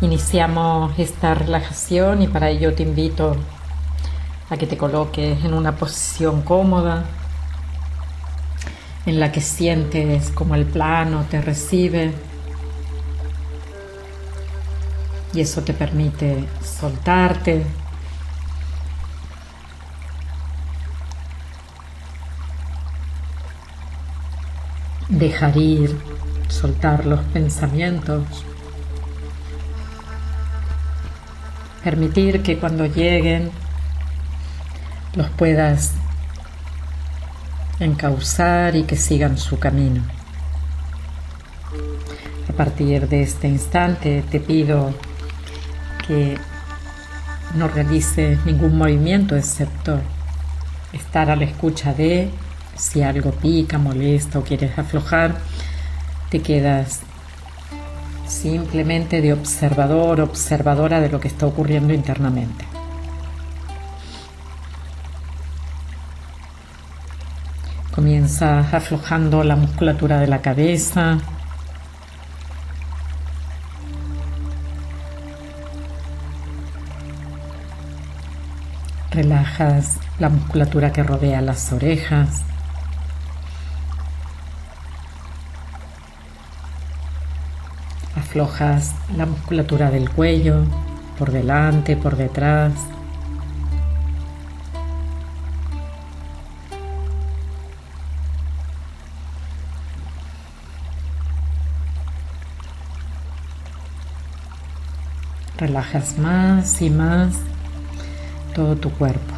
Iniciamos esta relajación y para ello te invito a que te coloques en una posición cómoda en la que sientes como el plano te recibe y eso te permite soltarte. Dejar ir, soltar los pensamientos. Permitir que cuando lleguen los puedas encauzar y que sigan su camino. A partir de este instante te pido que no realices ningún movimiento excepto estar a la escucha de si algo pica, molesta o quieres aflojar, te quedas simplemente de observador, observadora de lo que está ocurriendo internamente. Comienzas aflojando la musculatura de la cabeza. Relajas la musculatura que rodea las orejas. Aflojas la musculatura del cuello, por delante, por detrás. Relajas más y más todo tu cuerpo.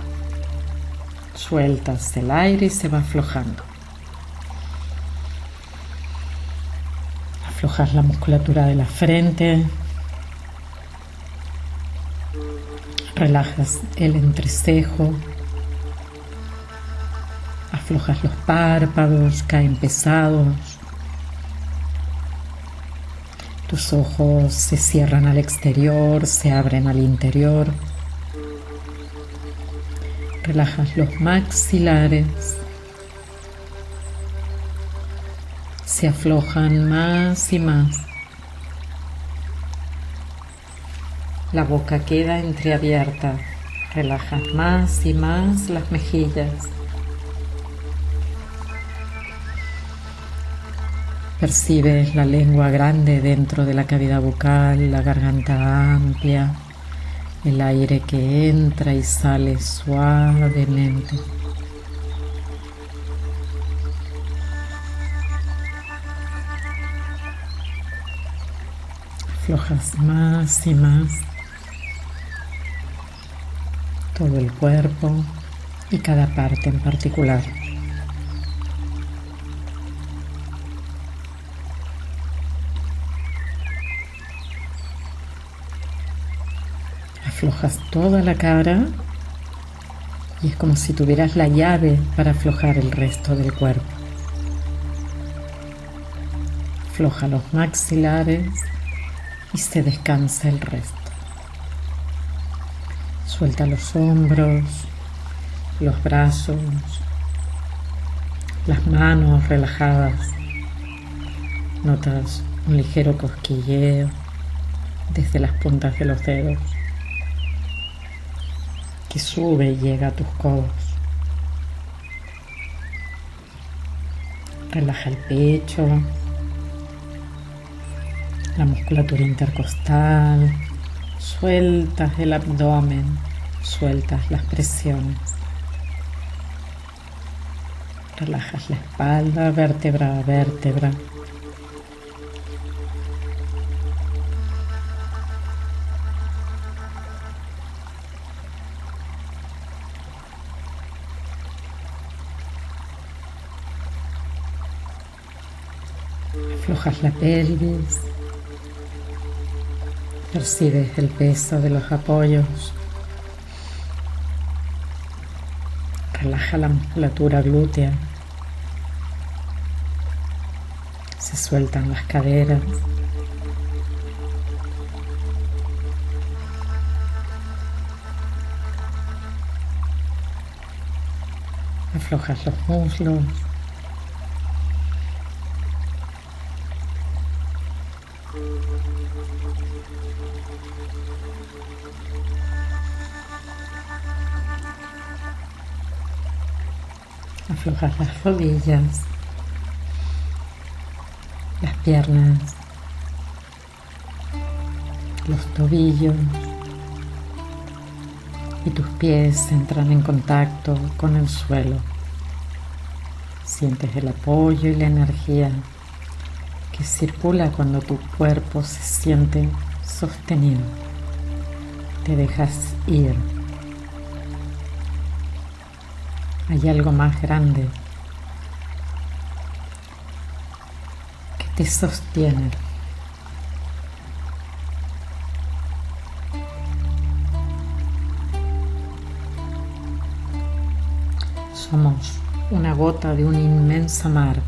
Sueltas el aire y se va aflojando. Aflojas la musculatura de la frente. Relajas el entrecejo. Aflojas los párpados, caen pesados. Tus ojos se cierran al exterior, se abren al interior. Relajas los maxilares. Se aflojan más y más. La boca queda entreabierta. Relajas más y más las mejillas. Percibes la lengua grande dentro de la cavidad bucal, la garganta amplia, el aire que entra y sale suavemente. Aflojas más y más todo el cuerpo y cada parte en particular. aflojas toda la cara y es como si tuvieras la llave para aflojar el resto del cuerpo. Afloja los maxilares y se descansa el resto. Suelta los hombros, los brazos, las manos relajadas. Notas un ligero cosquilleo desde las puntas de los dedos sube y llega a tus codos. Relaja el pecho, la musculatura intercostal, sueltas el abdomen, sueltas las presiones. Relajas la espalda, vértebra a vértebra. Aflojas la pelvis. Percibes el peso de los apoyos. Relaja la musculatura glútea. Se sueltan las caderas. aflojas los muslos. Aflojas las rodillas, las piernas, los tobillos y tus pies entran en contacto con el suelo. Sientes el apoyo y la energía que circula cuando tu cuerpo se siente sostenido. Te dejas ir. Hay algo más grande que te sostiene. Somos una gota de un inmenso mar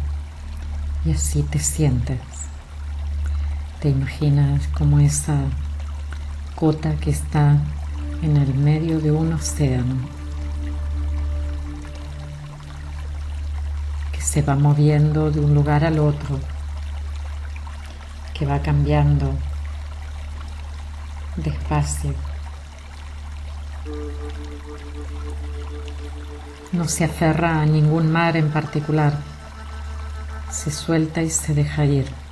y así te sientes. Te imaginas como esa gota que está en el medio de un océano que se va moviendo de un lugar al otro, que va cambiando despacio. No se aferra a ningún mar en particular, se suelta y se deja ir.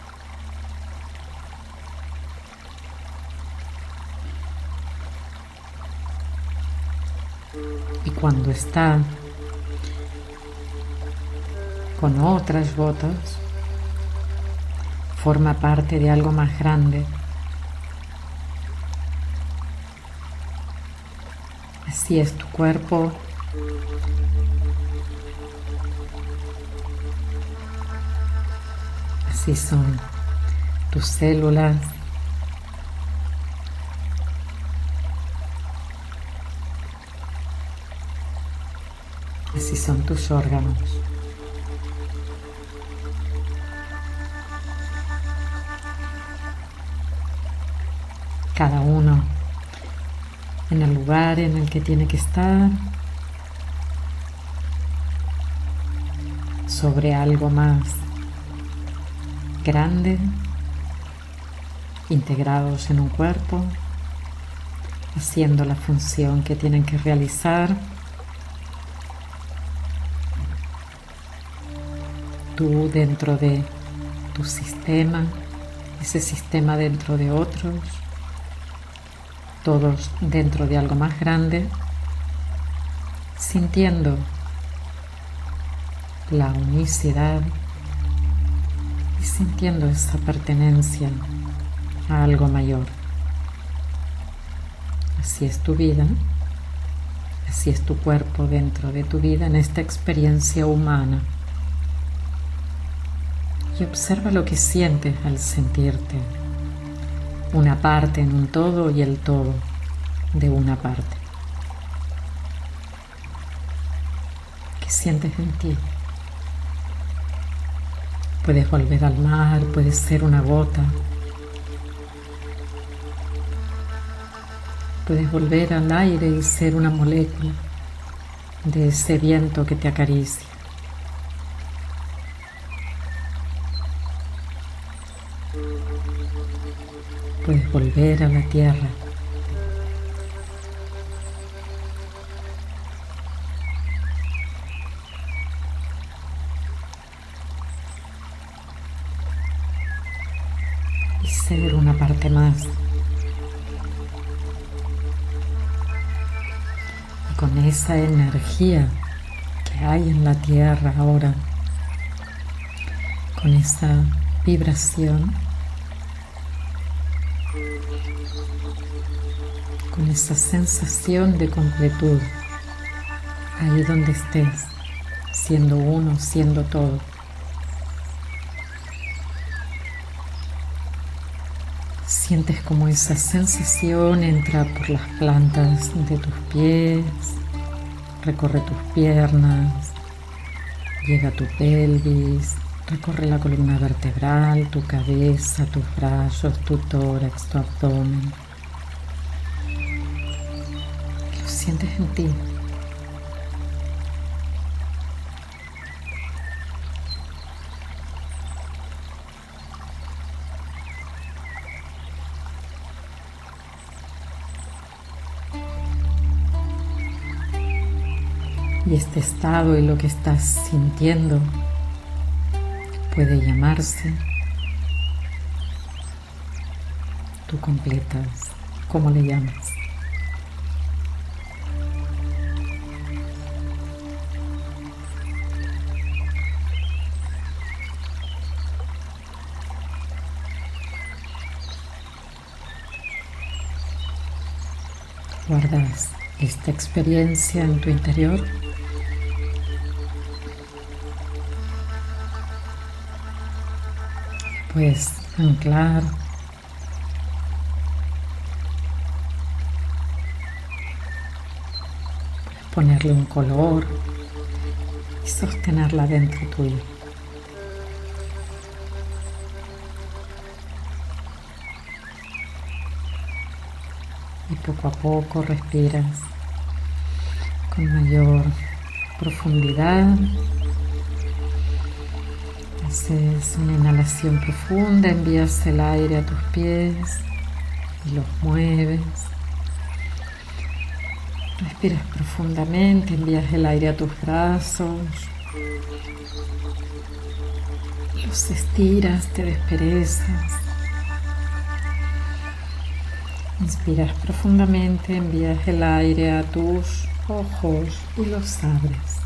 Cuando está con otras gotas, forma parte de algo más grande. Así es tu cuerpo Así son tus células. Así son tus órganos. Cada uno en el lugar en el que tiene que estar, sobre algo más grande, integrados en un cuerpo, haciendo la función que tienen que realizar. Tú dentro de tu sistema, ese sistema dentro de otros, todos dentro de algo más grande, sintiendo la unicidad y sintiendo esa pertenencia a algo mayor. Así es tu vida, así es tu cuerpo dentro de tu vida en esta experiencia humana. Y observa lo que sientes al sentirte una parte en un todo y el todo de una parte. ¿Qué sientes en ti? Puedes volver al mar, puedes ser una gota. Puedes volver al aire y ser una molécula de ese viento que te acaricia. Puedes volver a la tierra. ser una parte más. Y con esa energía que hay en la tierra ahora, con esa vibración, con esa sensación de completud, ahí donde estés, siendo uno, siendo todo. Sientes como esa sensación entra por las plantas de tus pies, recorre tus piernas, llega a tu pelvis, recorre la columna vertebral, tu cabeza, tus brazos, tu tórax, tu abdomen. Lo sientes en ti. Y este estado y lo que estás sintiendo puede llamarse. Tú completas. ¿Cómo le llamas? guardas esta experiencia en tu interior. Puedes anclar ponerle un color y sostenerla dentro tuyo. y poco a poco respiras con mayor profundidad. Haces una inhalación profunda, envías el aire a tus pies y los mueves. Respiras profundamente, envías el aire a tus brazos. Los estiras, te desperezas. Inspiras profundamente, envías el aire a tus ojos y los abres.